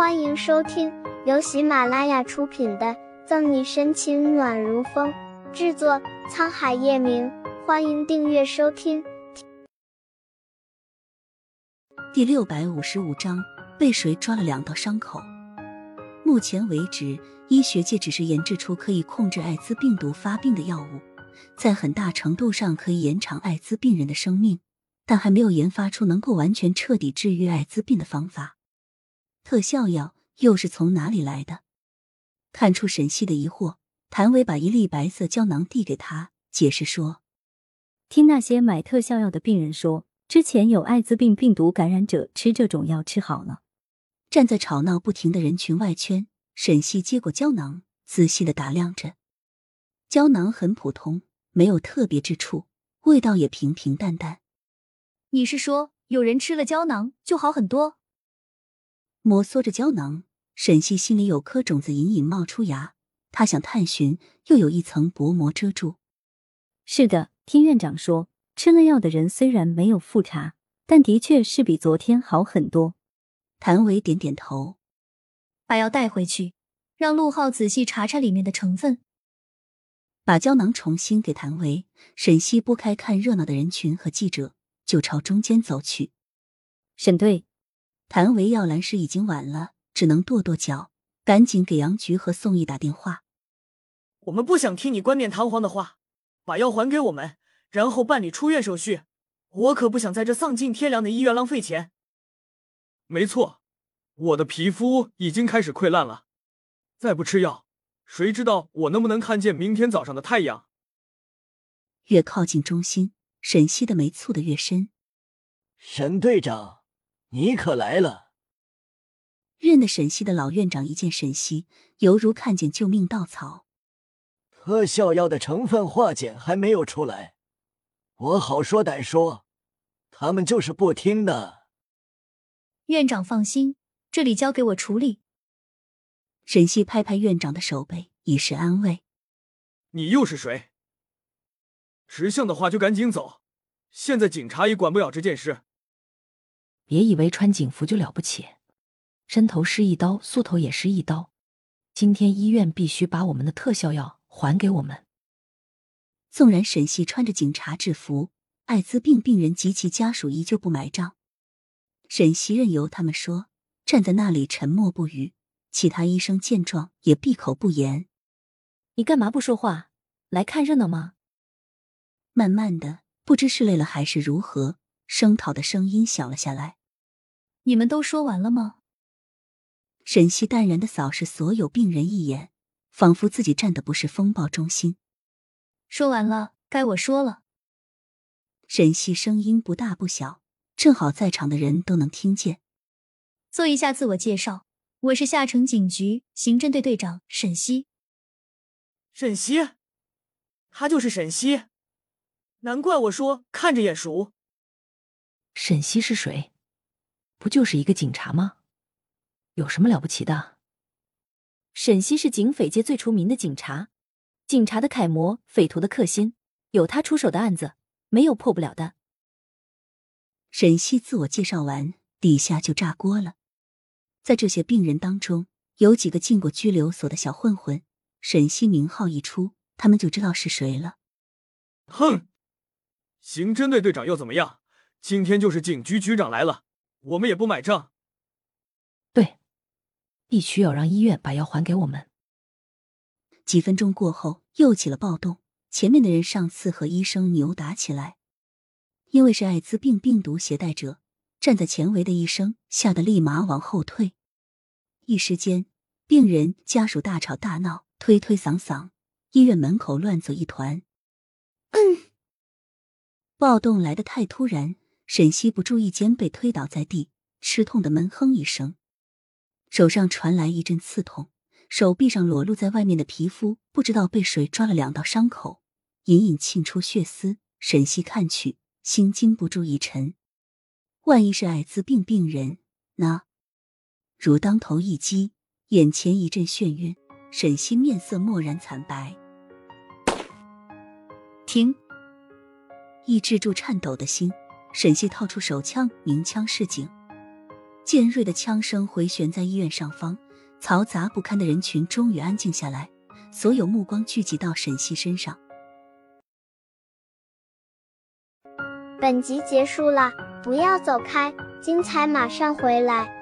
欢迎收听由喜马拉雅出品的《赠你深情暖如风》，制作沧海夜明。欢迎订阅收听。第六百五十五章，被谁抓了两道伤口？目前为止，医学界只是研制出可以控制艾滋病毒发病的药物，在很大程度上可以延长艾滋病人的生命，但还没有研发出能够完全彻底治愈艾滋病的方法。特效药又是从哪里来的？看出沈西的疑惑，谭维把一粒白色胶囊递给他，解释说：“听那些买特效药的病人说，之前有艾滋病病毒感染者吃这种药吃好了。”站在吵闹不停的人群外圈，沈西接过胶囊，仔细的打量着。胶囊很普通，没有特别之处，味道也平平淡淡。你是说，有人吃了胶囊就好很多？摩挲着胶囊，沈西心里有颗种子隐隐冒出芽。他想探寻，又有一层薄膜遮住。是的，听院长说，吃了药的人虽然没有复查，但的确是比昨天好很多。谭维点点头，把药带回去，让陆浩仔细查查里面的成分。把胶囊重新给谭维，沈西拨开看热闹的人群和记者，就朝中间走去。沈队。谭维要来时已经晚了，只能跺跺脚，赶紧给杨菊和宋毅打电话。我们不想听你冠冕堂皇的话，把药还给我们，然后办理出院手续。我可不想在这丧尽天良的医院浪费钱。没错，我的皮肤已经开始溃烂了，再不吃药，谁知道我能不能看见明天早上的太阳？越靠近中心，沈西的眉蹙得越深。沈队长。你可来了！认得沈西的老院长一见沈西，犹如看见救命稻草。特效药的成分化检还没有出来，我好说歹说，他们就是不听的。院长放心，这里交给我处理。沈西拍拍院长的手背，以示安慰。你又是谁？识相的话就赶紧走，现在警察也管不了这件事。别以为穿警服就了不起，伸头是一刀，缩头也是一刀。今天医院必须把我们的特效药还给我们。纵然沈西穿着警察制服，艾滋病病人及其家属依旧不买账。沈西任由他们说，站在那里沉默不语。其他医生见状也闭口不言。你干嘛不说话？来看热闹吗？慢慢的，不知是累了还是如何，声讨的声音小了下来。你们都说完了吗？沈西淡然的扫视所有病人一眼，仿佛自己站的不是风暴中心。说完了，该我说了。沈西声音不大不小，正好在场的人都能听见。做一下自我介绍，我是下城警局刑侦队队长沈西。沈西，他就是沈西，难怪我说看着眼熟。沈西是谁？不就是一个警察吗？有什么了不起的？沈西是警匪界最出名的警察，警察的楷模，匪徒的克星，有他出手的案子，没有破不了的。沈西自我介绍完，底下就炸锅了。在这些病人当中，有几个进过拘留所的小混混，沈西名号一出，他们就知道是谁了。哼，刑侦队队长又怎么样？今天就是警局局长来了。我们也不买账。对，必须要让医院把药还给我们。几分钟过后，又起了暴动。前面的人上次和医生扭打起来，因为是艾滋病病毒携带者，站在前围的医生吓得立马往后退。一时间，病人家属大吵大闹，推推搡搡，医院门口乱作一团。嗯，暴动来得太突然。沈西不注意间被推倒在地，吃痛的闷哼一声，手上传来一阵刺痛，手臂上裸露在外面的皮肤不知道被谁抓了两道伤口，隐隐沁出血丝。沈西看去，心禁不住一沉，万一是艾滋病病人，那如当头一击，眼前一阵眩晕，沈西面色蓦然惨白。停！抑制住颤抖的心。沈西掏出手枪，鸣枪示警。尖锐的枪声回旋在医院上方，嘈杂不堪的人群终于安静下来，所有目光聚集到沈西身上。本集结束了，不要走开，精彩马上回来。